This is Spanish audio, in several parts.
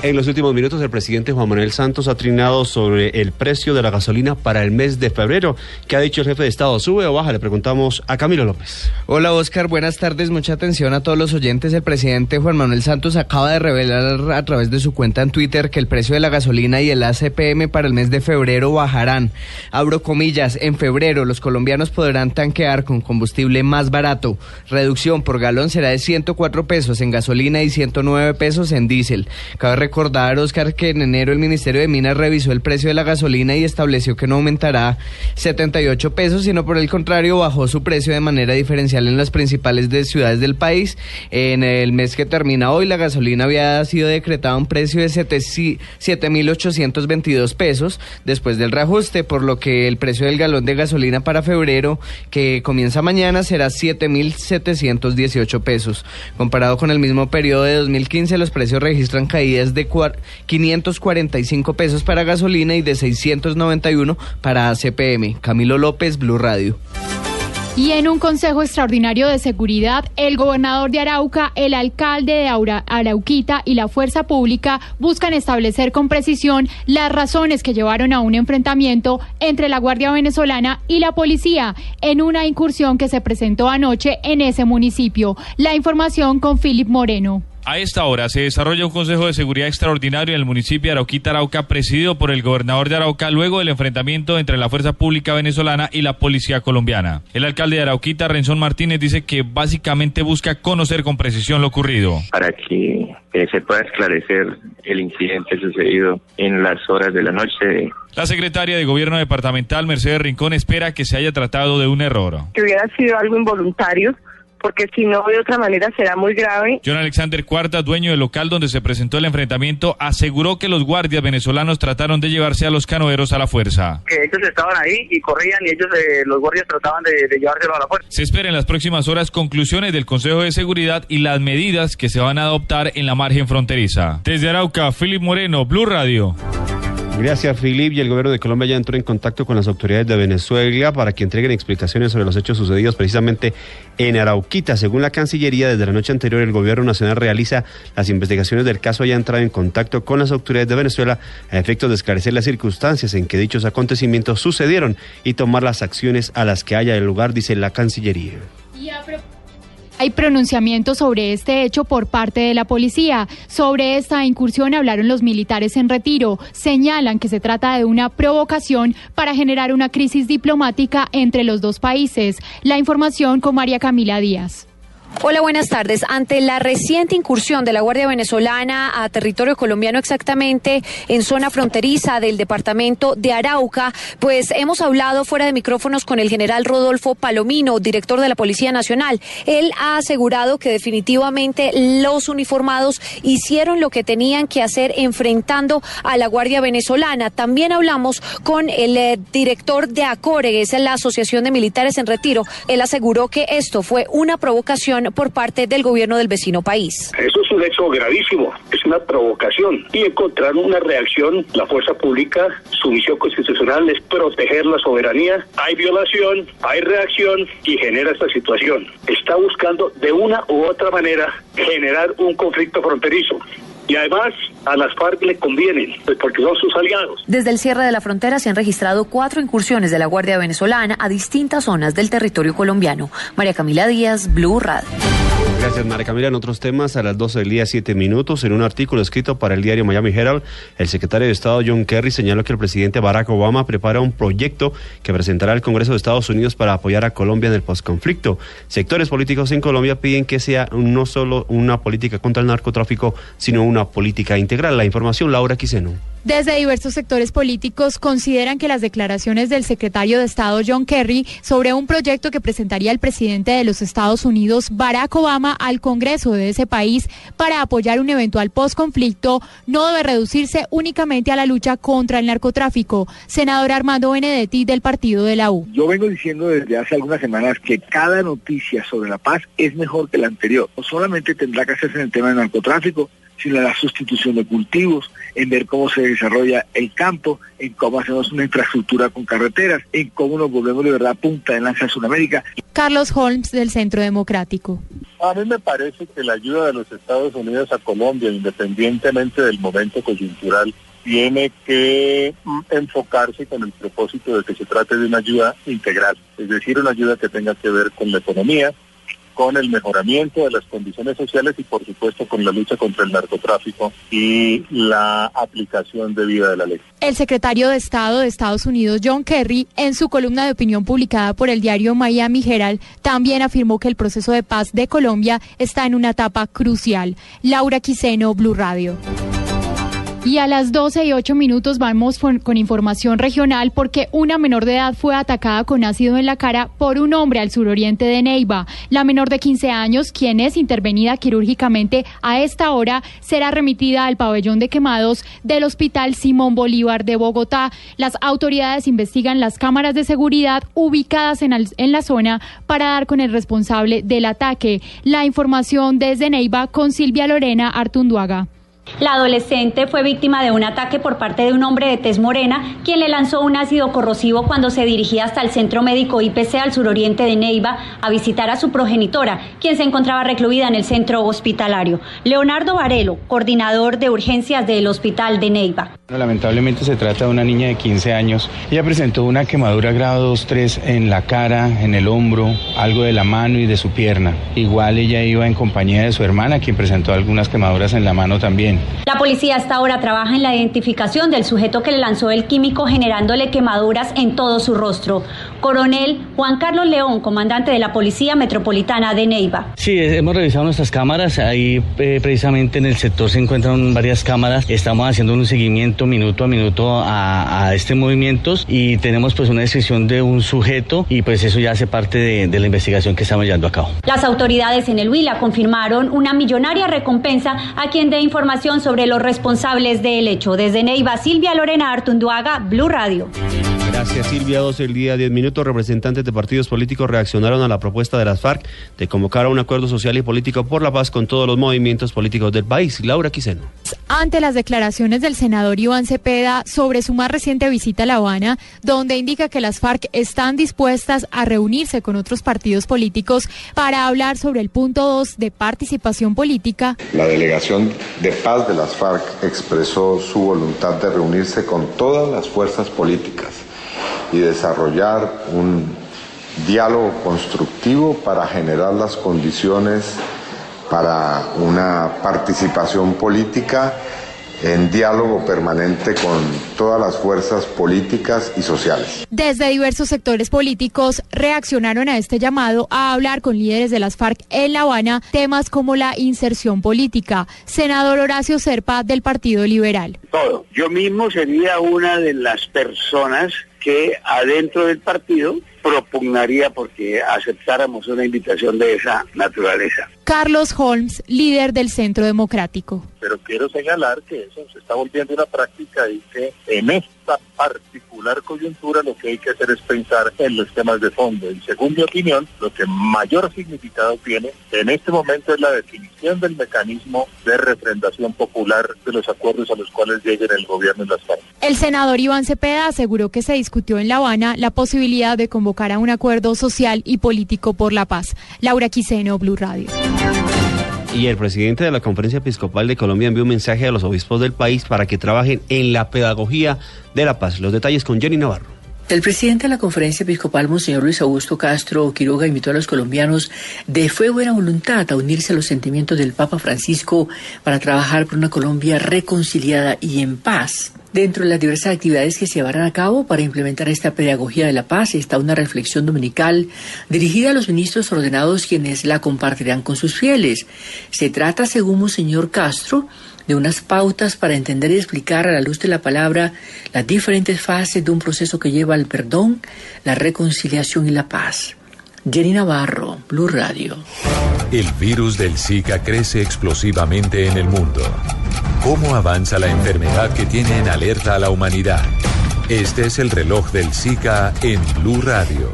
En los últimos minutos, el presidente Juan Manuel Santos ha trinado sobre el precio de la gasolina para el mes de febrero. ¿Qué ha dicho el jefe de Estado? ¿Sube o baja? Le preguntamos a Camilo López. Hola, Oscar. Buenas tardes. Mucha atención a todos los oyentes. El presidente Juan Manuel Santos acaba de revelar a través de su cuenta en Twitter que el precio de la gasolina y el ACPM para el mes de febrero bajarán. Abro comillas. En febrero, los colombianos podrán tanquear con combustible más barato. Reducción por galón será de 104 pesos en gasolina y 109 pesos en diésel. Cabe recordar, Oscar, que en enero el Ministerio de Minas revisó el precio de la gasolina y estableció que no aumentará 78 pesos, sino por el contrario bajó su precio de manera diferencial en las principales de ciudades del país. En el mes que termina hoy, la gasolina había sido decretada a un precio de 7.822 pesos después del reajuste, por lo que el precio del galón de gasolina para febrero, que comienza mañana, será 7.718 pesos. Comparado con el mismo periodo de 2015, los precios registran caídas de 545 pesos para gasolina y de 691 para ACPM. Camilo López, Blue Radio. Y en un consejo extraordinario de seguridad, el gobernador de Arauca, el alcalde de Arauquita y la fuerza pública buscan establecer con precisión las razones que llevaron a un enfrentamiento entre la Guardia Venezolana y la policía en una incursión que se presentó anoche en ese municipio. La información con Philip Moreno. A esta hora se desarrolla un Consejo de Seguridad Extraordinario en el municipio de Arauquita, Arauca, presidido por el gobernador de Arauca, luego del enfrentamiento entre la Fuerza Pública Venezolana y la Policía Colombiana. El alcalde de Arauquita, Renzón Martínez, dice que básicamente busca conocer con precisión lo ocurrido. Para que se pueda esclarecer el incidente sucedido en las horas de la noche. La secretaria de Gobierno Departamental, Mercedes Rincón, espera que se haya tratado de un error. Que hubiera sido algo involuntario porque si no, de otra manera será muy grave. John Alexander Cuarta, dueño del local donde se presentó el enfrentamiento, aseguró que los guardias venezolanos trataron de llevarse a los canoeros a la fuerza. Que ellos estaban ahí y corrían y ellos, eh, los guardias trataban de, de llevárselo a la fuerza. Se espera en las próximas horas conclusiones del Consejo de Seguridad y las medidas que se van a adoptar en la margen fronteriza. Desde Arauca, Philip Moreno, Blue Radio. Gracias, Filip. Y el gobierno de Colombia ya entró en contacto con las autoridades de Venezuela para que entreguen explicaciones sobre los hechos sucedidos precisamente en Arauquita. Según la Cancillería, desde la noche anterior el gobierno nacional realiza las investigaciones del caso haya entrado en contacto con las autoridades de Venezuela a efectos de esclarecer las circunstancias en que dichos acontecimientos sucedieron y tomar las acciones a las que haya el lugar, dice la Cancillería. Hay pronunciamientos sobre este hecho por parte de la policía. Sobre esta incursión hablaron los militares en retiro. Señalan que se trata de una provocación para generar una crisis diplomática entre los dos países. La información con María Camila Díaz. Hola, buenas tardes. Ante la reciente incursión de la Guardia Venezolana a territorio colombiano, exactamente en zona fronteriza del departamento de Arauca, pues hemos hablado fuera de micrófonos con el general Rodolfo Palomino, director de la Policía Nacional. Él ha asegurado que definitivamente los uniformados hicieron lo que tenían que hacer enfrentando a la Guardia Venezolana. También hablamos con el eh, director de ACORE, que es la Asociación de Militares en Retiro. Él aseguró que esto fue una provocación por parte del gobierno del vecino país. Eso es un hecho gravísimo, es una provocación y encontrar una reacción, la fuerza pública, su misión constitucional es proteger la soberanía, hay violación, hay reacción y genera esta situación. Está buscando de una u otra manera generar un conflicto fronterizo. Y además a las FARC le convienen, pues, porque son sus aliados. Desde el cierre de la frontera se han registrado cuatro incursiones de la Guardia Venezolana a distintas zonas del territorio colombiano. María Camila Díaz, Blue Radio. Gracias, María Camila. En otros temas, a las 12 del día, 7 minutos, en un artículo escrito para el diario Miami Herald, el secretario de Estado John Kerry señaló que el presidente Barack Obama prepara un proyecto que presentará al Congreso de Estados Unidos para apoyar a Colombia en el postconflicto. Sectores políticos en Colombia piden que sea no solo una política contra el narcotráfico, sino una política integral. La información, Laura Quiseno. Desde diversos sectores políticos consideran que las declaraciones del secretario de Estado John Kerry sobre un proyecto que presentaría el presidente de los Estados Unidos, Barack Obama, al Congreso de ese país para apoyar un eventual postconflicto no debe reducirse únicamente a la lucha contra el narcotráfico. Senador Armando Benedetti del partido de la U. Yo vengo diciendo desde hace algunas semanas que cada noticia sobre la paz es mejor que la anterior. No solamente tendrá que hacerse en el tema del narcotráfico, sino la sustitución de cultivos, en ver cómo se desarrolla el campo, en cómo hacemos una infraestructura con carreteras, en cómo nos volvemos de verdad punta de lanza en Sudamérica. Carlos Holmes del Centro Democrático. A mí me parece que la ayuda de los Estados Unidos a Colombia, independientemente del momento coyuntural, tiene que mm, enfocarse con el propósito de que se trate de una ayuda integral, es decir, una ayuda que tenga que ver con la economía, con el mejoramiento de las condiciones sociales y por supuesto con la lucha contra el narcotráfico y la aplicación debida de la ley. El secretario de Estado de Estados Unidos, John Kerry, en su columna de opinión publicada por el diario Miami Herald, también afirmó que el proceso de paz de Colombia está en una etapa crucial. Laura Quiseno, Blue Radio. Y a las 12 y 8 minutos vamos con, información regional porque una menor de edad fue atacada con ácido en la cara por un hombre al suroriente de Neiva. La menor de 15 años, quien es intervenida quirúrgicamente a esta hora, será remitida al pabellón de quemados del Hospital Simón Bolívar de Bogotá. Las autoridades investigan las cámaras de seguridad ubicadas en, en la zona para dar con el responsable del ataque. La información desde Neiva con Silvia Lorena Artunduaga. La adolescente fue víctima de un ataque por parte de un hombre de tez morena, quien le lanzó un ácido corrosivo cuando se dirigía hasta el centro médico IPC al suroriente de Neiva a visitar a su progenitora, quien se encontraba recluida en el centro hospitalario. Leonardo Varelo, coordinador de urgencias del hospital de Neiva. Lamentablemente se trata de una niña de 15 años. Ella presentó una quemadura grado 2-3 en la cara, en el hombro, algo de la mano y de su pierna. Igual ella iba en compañía de su hermana, quien presentó algunas quemaduras en la mano también. La policía hasta ahora trabaja en la identificación del sujeto que le lanzó el químico generándole quemaduras en todo su rostro. Coronel Juan Carlos León, comandante de la Policía Metropolitana de Neiva. Sí, hemos revisado nuestras cámaras. Ahí eh, precisamente en el sector se encuentran varias cámaras. Estamos haciendo un seguimiento minuto a minuto a, a este movimiento y tenemos pues una descripción de un sujeto y pues eso ya hace parte de, de la investigación que estamos llevando a cabo. Las autoridades en el Huila confirmaron una millonaria recompensa a quien dé información sobre los responsables del hecho. Desde Neiva, Silvia Lorena Artunduaga, Blue Radio. Gracias Silvia, 12 el día, 10 minutos. Representantes de partidos políticos reaccionaron a la propuesta de las FARC de convocar a un acuerdo social y político por la paz con todos los movimientos políticos del país. Laura Quiseno. Ante las declaraciones del senador Iván Cepeda sobre su más reciente visita a La Habana, donde indica que las FARC están dispuestas a reunirse con otros partidos políticos para hablar sobre el punto 2 de participación política. La delegación de paz de las FARC expresó su voluntad de reunirse con todas las fuerzas políticas y desarrollar un diálogo constructivo para generar las condiciones para una participación política en diálogo permanente con todas las fuerzas políticas y sociales. Desde diversos sectores políticos reaccionaron a este llamado a hablar con líderes de las FARC en La Habana temas como la inserción política. Senador Horacio Serpa del Partido Liberal. Todo. Yo mismo sería una de las personas que adentro del partido propugnaría porque aceptáramos una invitación de esa naturaleza. Carlos Holmes, líder del Centro Democrático. Pero quiero señalar que eso se está volviendo una práctica y que en esta particular coyuntura lo que hay que hacer es pensar en los temas de fondo. Y según mi opinión, lo que mayor significado tiene en este momento es la definición del mecanismo de refrendación popular de los acuerdos a los cuales lleguen el gobierno y las partes. El senador Iván Cepeda aseguró que se discutió en La Habana la posibilidad de convocar a un acuerdo social y político por la paz. Laura Quiseno, Blue Radio. Y el presidente de la Conferencia Episcopal de Colombia envió un mensaje a los obispos del país para que trabajen en la pedagogía de la paz. Los detalles con Jenny Navarro. El presidente de la Conferencia Episcopal, Monseñor Luis Augusto Castro Quiroga, invitó a los colombianos de fe buena voluntad a unirse a los sentimientos del Papa Francisco para trabajar por una Colombia reconciliada y en paz. Dentro de las diversas actividades que se llevarán a cabo para implementar esta pedagogía de la paz está una reflexión dominical dirigida a los ministros ordenados quienes la compartirán con sus fieles. Se trata, según Monseñor Castro, de unas pautas para entender y explicar a la luz de la palabra las diferentes fases de un proceso que lleva al perdón, la reconciliación y la paz. Jenny Navarro, Blue Radio. El virus del Zika crece explosivamente en el mundo. ¿Cómo avanza la enfermedad que tiene en alerta a la humanidad? Este es el reloj del Zika en Blue Radio.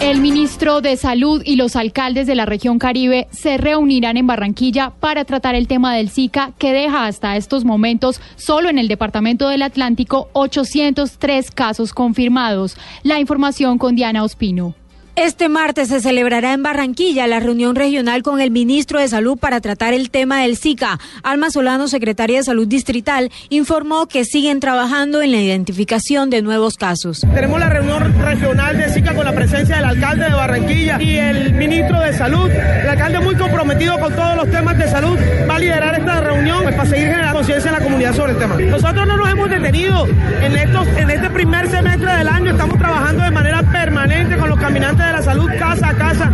El ministro de Salud y los alcaldes de la región Caribe se reunirán en Barranquilla para tratar el tema del Zika que deja hasta estos momentos solo en el departamento del Atlántico 803 casos confirmados. La información con Diana Ospino. Este martes se celebrará en Barranquilla la reunión regional con el ministro de Salud para tratar el tema del Zika. Alma Solano, secretaria de Salud Distrital, informó que siguen trabajando en la identificación de nuevos casos. Tenemos la reunión regional de Zika con la presencia del alcalde de Barranquilla y el ministro de Salud. El alcalde muy comprometido con todos los temas de salud va a liderar esta reunión pues, para seguir generando conciencia en la comunidad sobre el tema. Nosotros no nos hemos detenido en, estos, en este primer semestre del año. Estamos trabajando de manera permanente con los caminantes de la salud casa a casa,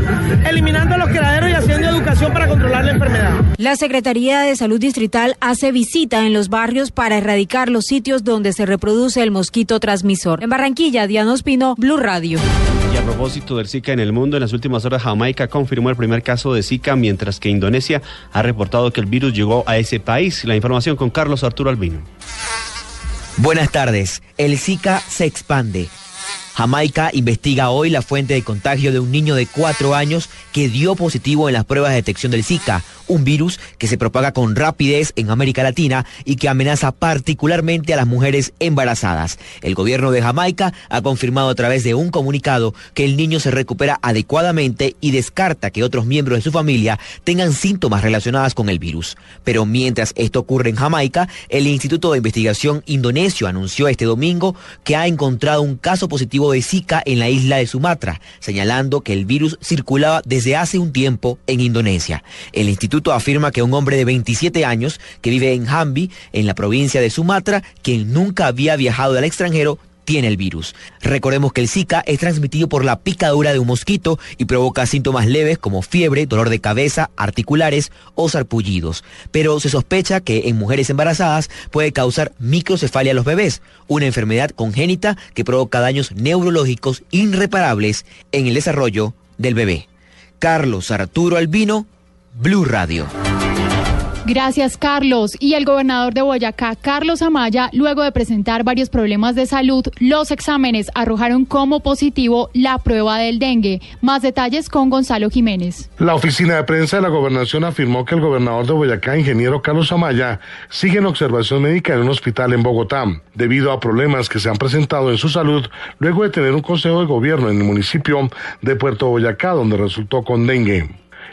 eliminando los quedaderos y haciendo educación para controlar la enfermedad. La Secretaría de Salud Distrital hace visita en los barrios para erradicar los sitios donde se reproduce el mosquito transmisor. En Barranquilla, Diana Ospino, Blue Radio. Y a propósito del Zika en el mundo, en las últimas horas Jamaica confirmó el primer caso de Zika, mientras que Indonesia ha reportado que el virus llegó a ese país. La información con Carlos Arturo Albino. Buenas tardes. El Zika se expande. Jamaica investiga hoy la fuente de contagio de un niño de cuatro años que dio positivo en las pruebas de detección del Zika, un virus que se propaga con rapidez en América Latina y que amenaza particularmente a las mujeres embarazadas. El gobierno de Jamaica ha confirmado a través de un comunicado que el niño se recupera adecuadamente y descarta que otros miembros de su familia tengan síntomas relacionados con el virus. Pero mientras esto ocurre en Jamaica, el Instituto de Investigación Indonesio anunció este domingo que ha encontrado un caso positivo de Zika en la isla de Sumatra, señalando que el virus circulaba desde hace un tiempo en Indonesia. El instituto afirma que un hombre de 27 años que vive en Jambi, en la provincia de Sumatra, quien nunca había viajado al extranjero, tiene el virus. Recordemos que el Zika es transmitido por la picadura de un mosquito y provoca síntomas leves como fiebre, dolor de cabeza, articulares o sarpullidos. Pero se sospecha que en mujeres embarazadas puede causar microcefalia a los bebés, una enfermedad congénita que provoca daños neurológicos irreparables en el desarrollo del bebé. Carlos Arturo Albino, Blue Radio. Gracias, Carlos. Y el gobernador de Boyacá, Carlos Amaya, luego de presentar varios problemas de salud, los exámenes arrojaron como positivo la prueba del dengue. Más detalles con Gonzalo Jiménez. La oficina de prensa de la gobernación afirmó que el gobernador de Boyacá, ingeniero Carlos Amaya, sigue en observación médica en un hospital en Bogotá, debido a problemas que se han presentado en su salud luego de tener un consejo de gobierno en el municipio de Puerto Boyacá, donde resultó con dengue.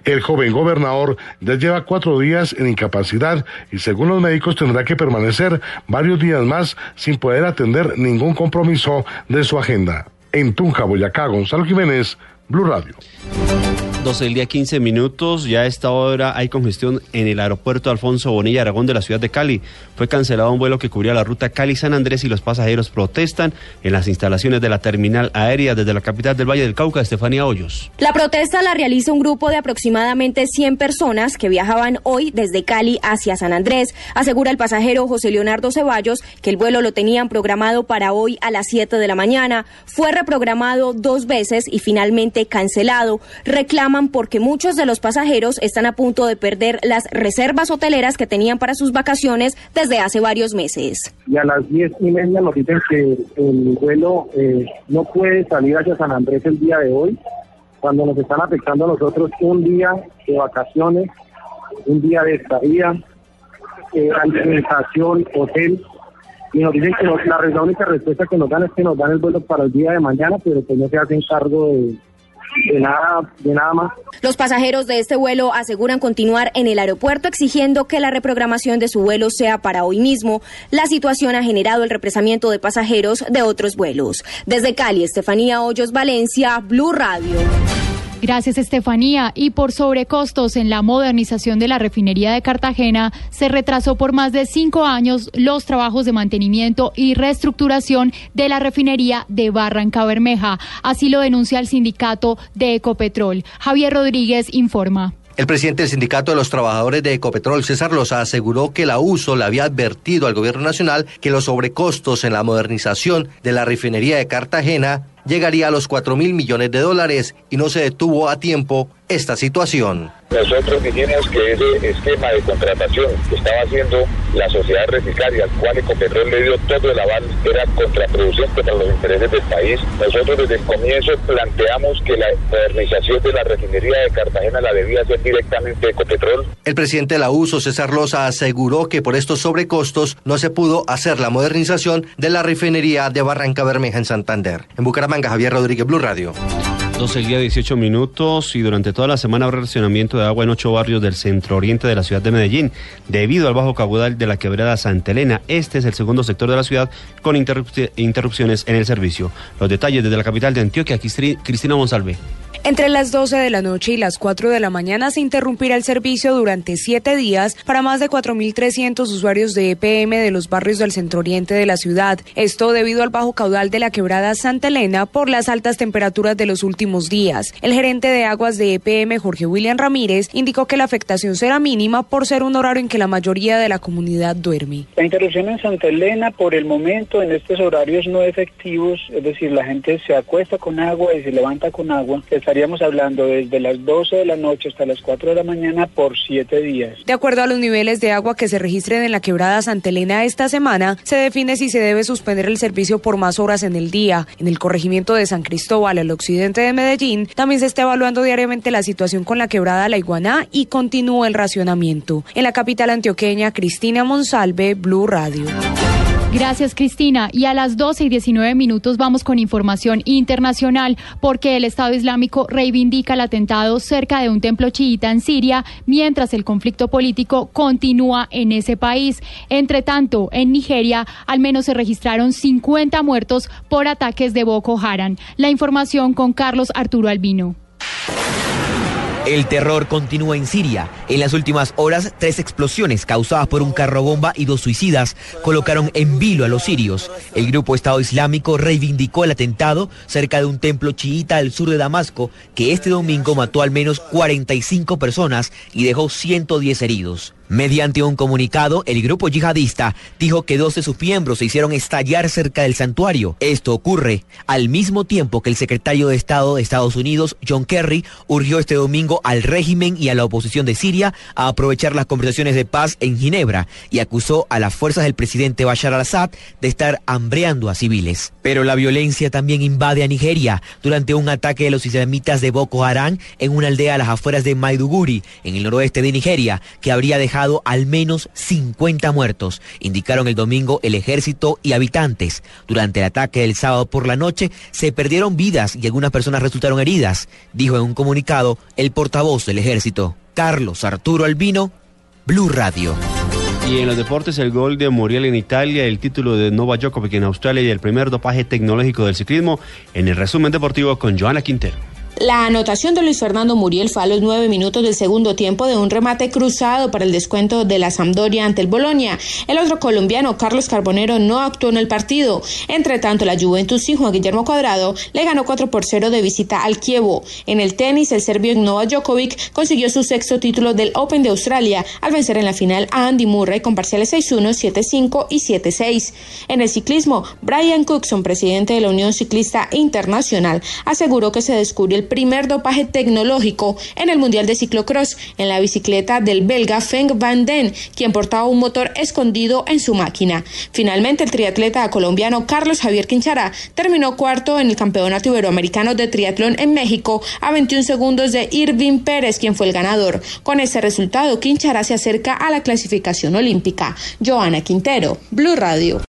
El joven gobernador ya lleva cuatro días en incapacidad y según los médicos tendrá que permanecer varios días más sin poder atender ningún compromiso de su agenda. En Tunja, Boyacá, Gonzalo Jiménez, Blue Radio. 12 del día 15 minutos. Ya a esta hora hay congestión en el aeropuerto Alfonso Bonilla Aragón de la ciudad de Cali. Fue cancelado un vuelo que cubría la ruta Cali-San Andrés y los pasajeros protestan en las instalaciones de la terminal aérea desde la capital del Valle del Cauca, Estefanía Hoyos. La protesta la realiza un grupo de aproximadamente 100 personas que viajaban hoy desde Cali hacia San Andrés. Asegura el pasajero José Leonardo Ceballos que el vuelo lo tenían programado para hoy a las 7 de la mañana. Fue reprogramado dos veces y finalmente cancelado. Reclama porque muchos de los pasajeros están a punto de perder las reservas hoteleras que tenían para sus vacaciones desde hace varios meses. Y a las diez y media nos dicen que el vuelo eh, no puede salir hacia San Andrés el día de hoy, cuando nos están afectando a nosotros un día de vacaciones, un día de estadía, eh, alimentación, hotel, y nos dicen que la, la única respuesta que nos dan es que nos dan el vuelo para el día de mañana, pero que no se hacen cargo de, de nada, de nada más. Los pasajeros de este vuelo aseguran continuar en el aeropuerto exigiendo que la reprogramación de su vuelo sea para hoy mismo. La situación ha generado el represamiento de pasajeros de otros vuelos. Desde Cali, Estefanía Hoyos, Valencia, Blue Radio. Gracias, Estefanía. Y por sobrecostos en la modernización de la refinería de Cartagena, se retrasó por más de cinco años los trabajos de mantenimiento y reestructuración de la refinería de Barranca Bermeja. Así lo denuncia el sindicato de Ecopetrol. Javier Rodríguez informa. El presidente del Sindicato de los Trabajadores de Ecopetrol, César Loza, aseguró que la USO le había advertido al gobierno nacional que los sobrecostos en la modernización de la refinería de Cartagena llegaría a los 4 mil millones de dólares y no se detuvo a tiempo esta situación. Nosotros dijimos que ese esquema de contratación que estaba haciendo la sociedad reciclaria, al cual Ecopetrol le dio todo el aval, era contraproducente para los intereses del país. Nosotros desde el comienzo planteamos que la modernización de la refinería de Cartagena la debía hacer directamente Ecopetrol. El presidente de la USO, César Loza, aseguró que por estos sobrecostos no se pudo hacer la modernización de la refinería de Barranca Bermeja en Santander. En Bucaramanga, Javier Rodríguez, Blue Radio. 12 el día 18 minutos y durante toda la semana habrá racionamiento de agua en ocho barrios del centro oriente de la ciudad de Medellín debido al bajo caudal de la quebrada Santa Elena. Este es el segundo sector de la ciudad con interrupciones en el servicio. Los detalles desde la capital de Antioquia, Cristina Monsalve. Entre las 12 de la noche y las 4 de la mañana se interrumpirá el servicio durante siete días para más de 4.300 usuarios de EPM de los barrios del centro oriente de la ciudad. Esto debido al bajo caudal de la quebrada Santa Elena por las altas temperaturas de los últimos días. El gerente de aguas de EPM, Jorge William Ramírez, indicó que la afectación será mínima por ser un horario en que la mayoría de la comunidad duerme. La interrupción en Santa Elena por el momento en estos horarios no efectivos, es decir, la gente se acuesta con agua y se levanta con agua, estaríamos hablando desde las 12 de la noche hasta las 4 de la mañana por 7 días. De acuerdo a los niveles de agua que se registren en la quebrada Santa Elena esta semana, se define si se debe suspender el servicio por más horas en el día. En el corregimiento de San Cristóbal, al occidente de Medellín, también se está evaluando diariamente la situación con la quebrada La Iguaná y continúa el racionamiento. En la capital antioqueña, Cristina Monsalve, Blue Radio. Gracias, Cristina. Y a las 12 y 19 minutos vamos con información internacional, porque el Estado Islámico reivindica el atentado cerca de un templo chiita en Siria, mientras el conflicto político continúa en ese país. Entre tanto, en Nigeria, al menos se registraron 50 muertos por ataques de Boko Haram. La información con Carlos Arturo Albino. El terror continúa en Siria. En las últimas horas, tres explosiones causadas por un carro bomba y dos suicidas colocaron en vilo a los sirios. El grupo Estado Islámico reivindicó el atentado cerca de un templo chiita al sur de Damasco, que este domingo mató al menos 45 personas y dejó 110 heridos. Mediante un comunicado, el grupo yihadista dijo que dos de sus miembros se hicieron estallar cerca del santuario. Esto ocurre al mismo tiempo que el secretario de Estado de Estados Unidos, John Kerry, urgió este domingo al régimen y a la oposición de Siria a aprovechar las conversaciones de paz en Ginebra y acusó a las fuerzas del presidente Bashar al-Assad de estar hambreando a civiles. Pero la violencia también invade a Nigeria durante un ataque de los islamitas de Boko Haram en una aldea a las afueras de Maiduguri, en el noroeste de Nigeria, que habría dejado al menos 50 muertos, indicaron el domingo el ejército y habitantes. Durante el ataque del sábado por la noche se perdieron vidas y algunas personas resultaron heridas, dijo en un comunicado el portavoz del ejército, Carlos Arturo Albino, Blue Radio. Y en los deportes, el gol de Muriel en Italia, el título de Nova Djokovic en Australia y el primer dopaje tecnológico del ciclismo en el resumen deportivo con Joana Quintero. La anotación de Luis Fernando Muriel fue a los nueve minutos del segundo tiempo de un remate cruzado para el descuento de la Sampdoria ante el Bolonia. El otro colombiano, Carlos Carbonero, no actuó en el partido. Entre tanto, la Juventus y Juan Guillermo Cuadrado le ganó 4 por 0 de visita al Kievo. En el tenis, el serbio Novak Djokovic consiguió su sexto título del Open de Australia al vencer en la final a Andy Murray con parciales 6-1, 7-5 y 7-6. En el ciclismo, Brian Cookson, presidente de la Unión Ciclista Internacional, aseguró que se descubrió el primer dopaje tecnológico en el Mundial de Ciclocross en la bicicleta del belga Feng van Den, quien portaba un motor escondido en su máquina. Finalmente, el triatleta colombiano Carlos Javier Quinchara terminó cuarto en el Campeonato Iberoamericano de Triatlón en México a 21 segundos de Irving Pérez, quien fue el ganador. Con ese resultado, Quinchara se acerca a la clasificación olímpica. Joana Quintero, Blue Radio.